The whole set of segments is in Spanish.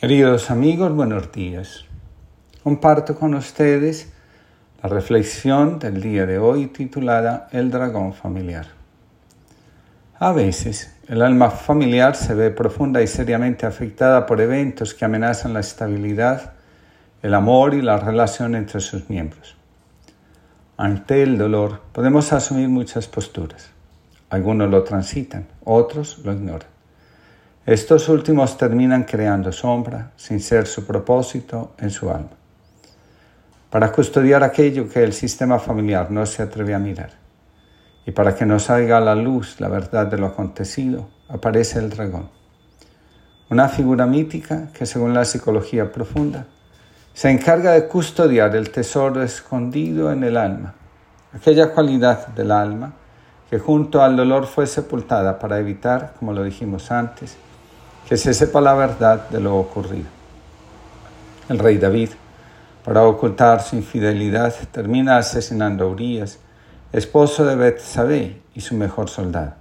Queridos amigos, buenos días. Comparto con ustedes la reflexión del día de hoy titulada El dragón familiar. A veces, el alma familiar se ve profunda y seriamente afectada por eventos que amenazan la estabilidad, el amor y la relación entre sus miembros. Ante el dolor podemos asumir muchas posturas. Algunos lo transitan, otros lo ignoran. Estos últimos terminan creando sombra sin ser su propósito en su alma. Para custodiar aquello que el sistema familiar no se atreve a mirar y para que no salga a la luz la verdad de lo acontecido, aparece el dragón. Una figura mítica que según la psicología profunda se encarga de custodiar el tesoro escondido en el alma, aquella cualidad del alma que junto al dolor fue sepultada para evitar, como lo dijimos antes, que se sepa la verdad de lo ocurrido. El rey David, para ocultar su infidelidad, termina asesinando a Urias, esposo de Betsabé y su mejor soldado.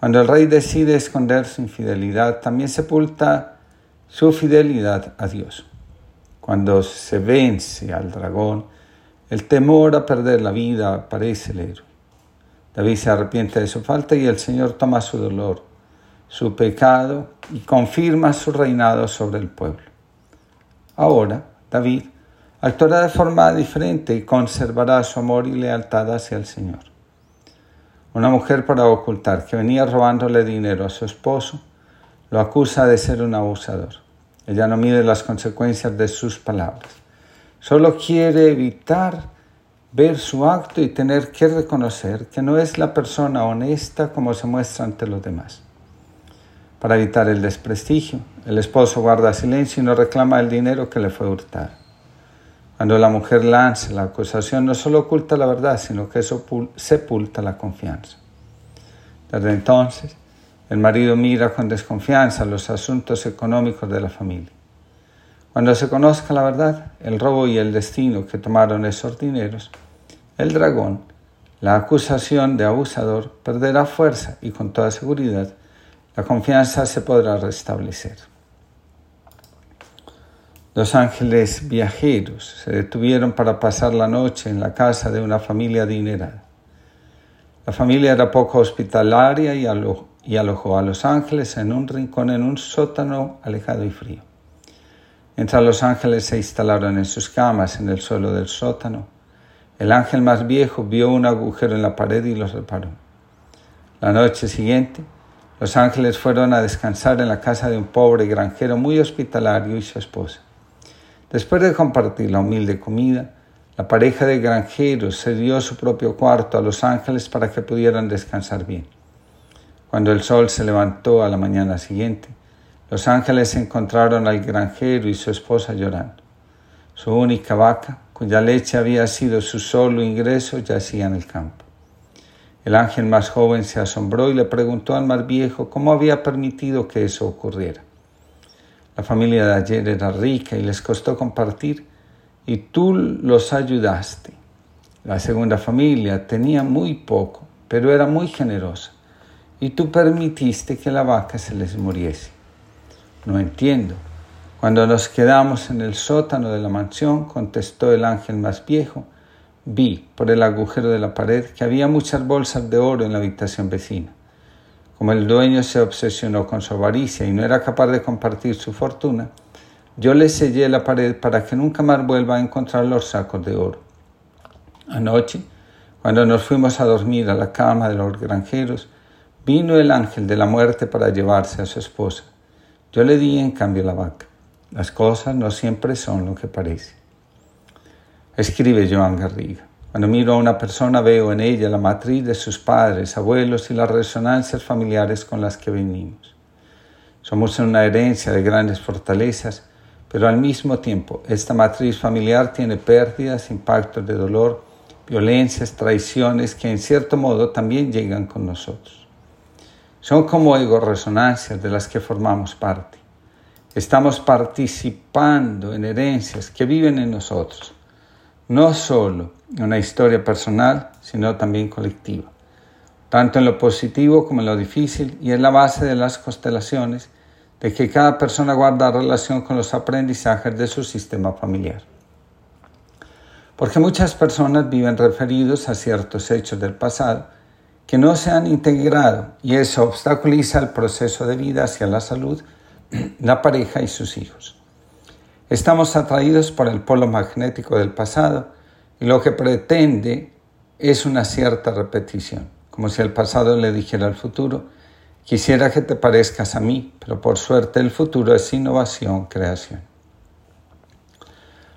Cuando el rey decide esconder su infidelidad, también sepulta su fidelidad a Dios. Cuando se vence al dragón, el temor a perder la vida aparece el héroe. David se arrepiente de su falta y el Señor toma su dolor su pecado y confirma su reinado sobre el pueblo. Ahora, David actuará de forma diferente y conservará su amor y lealtad hacia el Señor. Una mujer para ocultar que venía robándole dinero a su esposo lo acusa de ser un abusador. Ella no mide las consecuencias de sus palabras. Solo quiere evitar ver su acto y tener que reconocer que no es la persona honesta como se muestra ante los demás para evitar el desprestigio. El esposo guarda silencio y no reclama el dinero que le fue hurtado. Cuando la mujer lanza la acusación, no solo oculta la verdad, sino que sepulta la confianza. Desde entonces, el marido mira con desconfianza los asuntos económicos de la familia. Cuando se conozca la verdad, el robo y el destino que tomaron esos dineros, el dragón, la acusación de abusador, perderá fuerza y con toda seguridad la confianza se podrá restablecer. Los ángeles viajeros se detuvieron para pasar la noche en la casa de una familia adinerada. La familia era poco hospitalaria y, alojó a los ángeles en un rincón en un sótano alejado y frío. Mientras los ángeles se instalaron en sus camas en el suelo del sótano, el ángel más viejo vio un agujero en la pared y lo reparó. La noche siguiente, los ángeles fueron a descansar en la casa de un pobre granjero muy hospitalario y su esposa. Después de compartir la humilde comida, la pareja de granjeros cedió su propio cuarto a los ángeles para que pudieran descansar bien. Cuando el sol se levantó a la mañana siguiente, los ángeles encontraron al granjero y su esposa llorando. Su única vaca, cuya leche había sido su solo ingreso, yacía en el campo. El ángel más joven se asombró y le preguntó al más viejo cómo había permitido que eso ocurriera. La familia de ayer era rica y les costó compartir y tú los ayudaste. La segunda familia tenía muy poco, pero era muy generosa y tú permitiste que la vaca se les muriese. No entiendo. Cuando nos quedamos en el sótano de la mansión, contestó el ángel más viejo, Vi por el agujero de la pared que había muchas bolsas de oro en la habitación vecina. Como el dueño se obsesionó con su avaricia y no era capaz de compartir su fortuna, yo le sellé la pared para que nunca más vuelva a encontrar los sacos de oro. Anoche, cuando nos fuimos a dormir a la cama de los granjeros, vino el ángel de la muerte para llevarse a su esposa. Yo le di en cambio la vaca. Las cosas no siempre son lo que parece. Escribe Joan Garriga. Cuando miro a una persona veo en ella la matriz de sus padres, abuelos y las resonancias familiares con las que venimos. Somos una herencia de grandes fortalezas, pero al mismo tiempo esta matriz familiar tiene pérdidas, impactos de dolor, violencias, traiciones que en cierto modo también llegan con nosotros. Son como ego resonancias de las que formamos parte. Estamos participando en herencias que viven en nosotros no solo una historia personal, sino también colectiva, tanto en lo positivo como en lo difícil, y es la base de las constelaciones, de que cada persona guarda relación con los aprendizajes de su sistema familiar. Porque muchas personas viven referidos a ciertos hechos del pasado que no se han integrado y eso obstaculiza el proceso de vida hacia la salud, la pareja y sus hijos. Estamos atraídos por el polo magnético del pasado y lo que pretende es una cierta repetición, como si el pasado le dijera al futuro, quisiera que te parezcas a mí, pero por suerte el futuro es innovación, creación.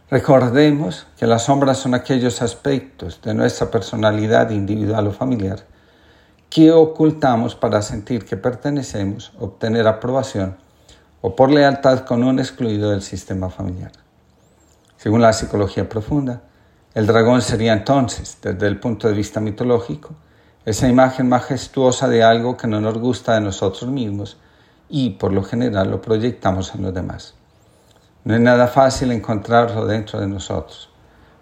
Recordemos que las sombras son aquellos aspectos de nuestra personalidad individual o familiar que ocultamos para sentir que pertenecemos, obtener aprobación o por lealtad con un excluido del sistema familiar. Según la psicología profunda, el dragón sería entonces, desde el punto de vista mitológico, esa imagen majestuosa de algo que no nos gusta de nosotros mismos y por lo general lo proyectamos en los demás. No es nada fácil encontrarlo dentro de nosotros,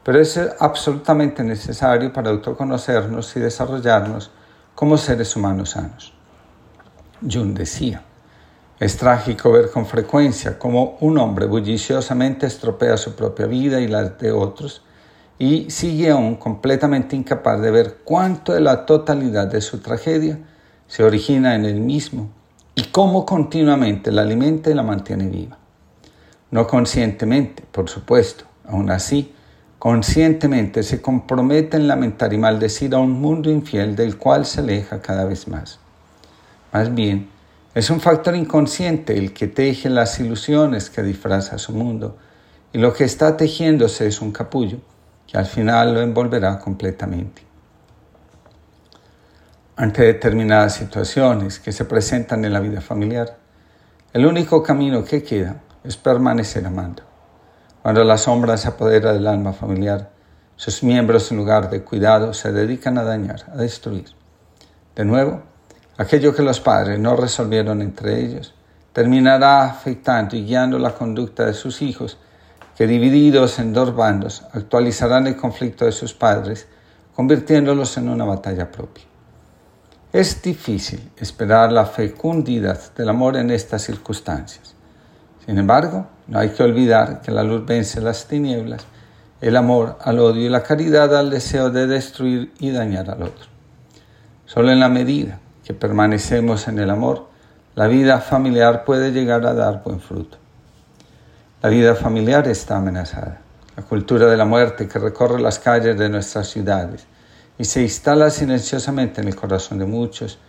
pero es absolutamente necesario para autoconocernos y desarrollarnos como seres humanos sanos. Jung decía, es trágico ver con frecuencia cómo un hombre bulliciosamente estropea su propia vida y la de otros y sigue aún completamente incapaz de ver cuánto de la totalidad de su tragedia se origina en él mismo y cómo continuamente la alimenta y la mantiene viva. No conscientemente, por supuesto, aún así, conscientemente se compromete en lamentar y maldecir a un mundo infiel del cual se aleja cada vez más. Más bien, es un factor inconsciente el que teje las ilusiones que disfraza su mundo, y lo que está tejiéndose es un capullo que al final lo envolverá completamente. Ante determinadas situaciones que se presentan en la vida familiar, el único camino que queda es permanecer amando. Cuando la sombra se apodera del alma familiar, sus miembros en lugar de cuidado se dedican a dañar, a destruir. De nuevo, aquello que los padres no resolvieron entre ellos terminará afectando y guiando la conducta de sus hijos, que divididos en dos bandos actualizarán el conflicto de sus padres, convirtiéndolos en una batalla propia. Es difícil esperar la fecundidad del amor en estas circunstancias. Sin embargo, no hay que olvidar que la luz vence las tinieblas, el amor al odio y la caridad al deseo de destruir y dañar al otro. Solo en la medida que permanecemos en el amor, la vida familiar puede llegar a dar buen fruto. La vida familiar está amenazada. La cultura de la muerte que recorre las calles de nuestras ciudades y se instala silenciosamente en el corazón de muchos,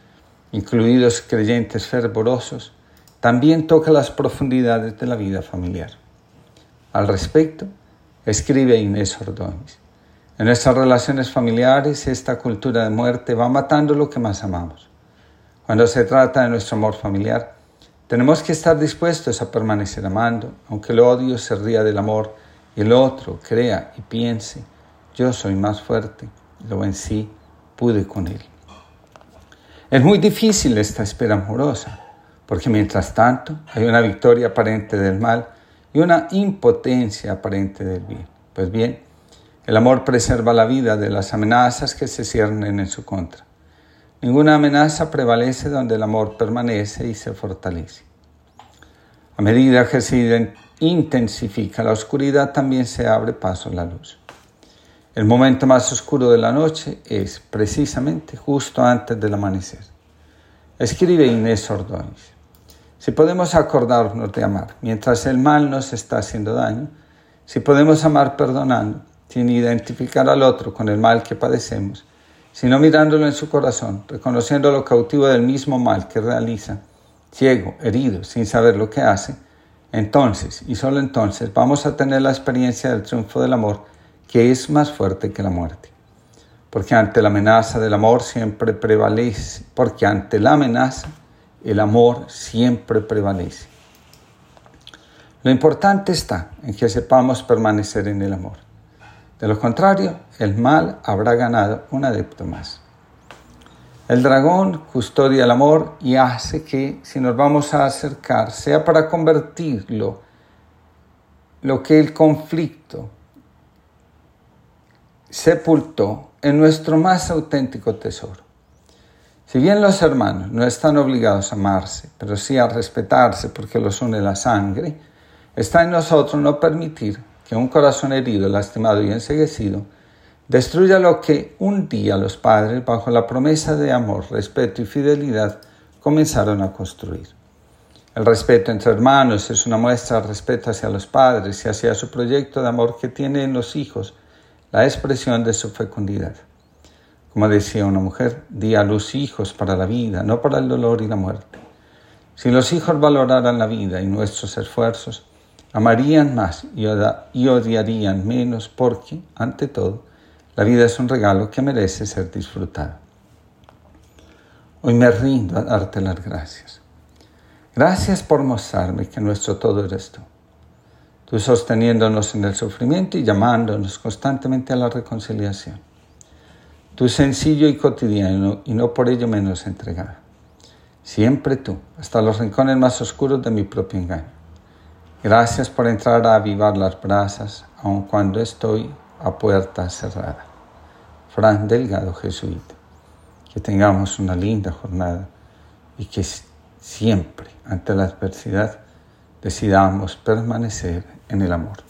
incluidos creyentes fervorosos, también toca las profundidades de la vida familiar. Al respecto, escribe Inés Ordóñez, en nuestras relaciones familiares esta cultura de muerte va matando lo que más amamos. Cuando se trata de nuestro amor familiar, tenemos que estar dispuestos a permanecer amando, aunque el odio se ría del amor y el otro crea y piense, yo soy más fuerte, lo vencí, pude con él. Es muy difícil esta espera amorosa, porque mientras tanto hay una victoria aparente del mal y una impotencia aparente del bien. Pues bien, el amor preserva la vida de las amenazas que se ciernen en su contra. Ninguna amenaza prevalece donde el amor permanece y se fortalece. A medida que se intensifica la oscuridad, también se abre paso a la luz. El momento más oscuro de la noche es precisamente justo antes del amanecer. Escribe Inés Ordóñez. Si podemos acordarnos de amar mientras el mal nos está haciendo daño, si podemos amar perdonando, sin identificar al otro con el mal que padecemos, sino mirándolo en su corazón, reconociendo lo cautivo del mismo mal que realiza, ciego, herido, sin saber lo que hace, entonces y solo entonces vamos a tener la experiencia del triunfo del amor que es más fuerte que la muerte. Porque ante la amenaza del amor siempre prevalece, porque ante la amenaza el amor siempre prevalece. Lo importante está en que sepamos permanecer en el amor. De lo contrario, el mal habrá ganado un adepto más. El dragón custodia el amor y hace que, si nos vamos a acercar, sea para convertirlo, lo que el conflicto sepultó en nuestro más auténtico tesoro. Si bien los hermanos no están obligados a amarse, pero sí a respetarse porque los une la sangre, está en nosotros no permitir que un corazón herido, lastimado y enseguecido destruya lo que un día los padres, bajo la promesa de amor, respeto y fidelidad, comenzaron a construir. El respeto entre hermanos es una muestra de respeto hacia los padres y hacia su proyecto de amor que tiene en los hijos, la expresión de su fecundidad. Como decía una mujer, di a luz hijos para la vida, no para el dolor y la muerte. Si los hijos valoraran la vida y nuestros esfuerzos, amarían más y odiarían menos porque, ante todo, la vida es un regalo que merece ser disfrutado. Hoy me rindo a darte las gracias. Gracias por mostrarme que nuestro todo eres tú. Tú sosteniéndonos en el sufrimiento y llamándonos constantemente a la reconciliación. Tú sencillo y cotidiano y no por ello menos entregado. Siempre tú, hasta los rincones más oscuros de mi propio engaño. Gracias por entrar a avivar las brasas, aun cuando estoy a puerta cerrada. Fran Delgado, jesuita. Que tengamos una linda jornada y que siempre, ante la adversidad, decidamos permanecer en el amor.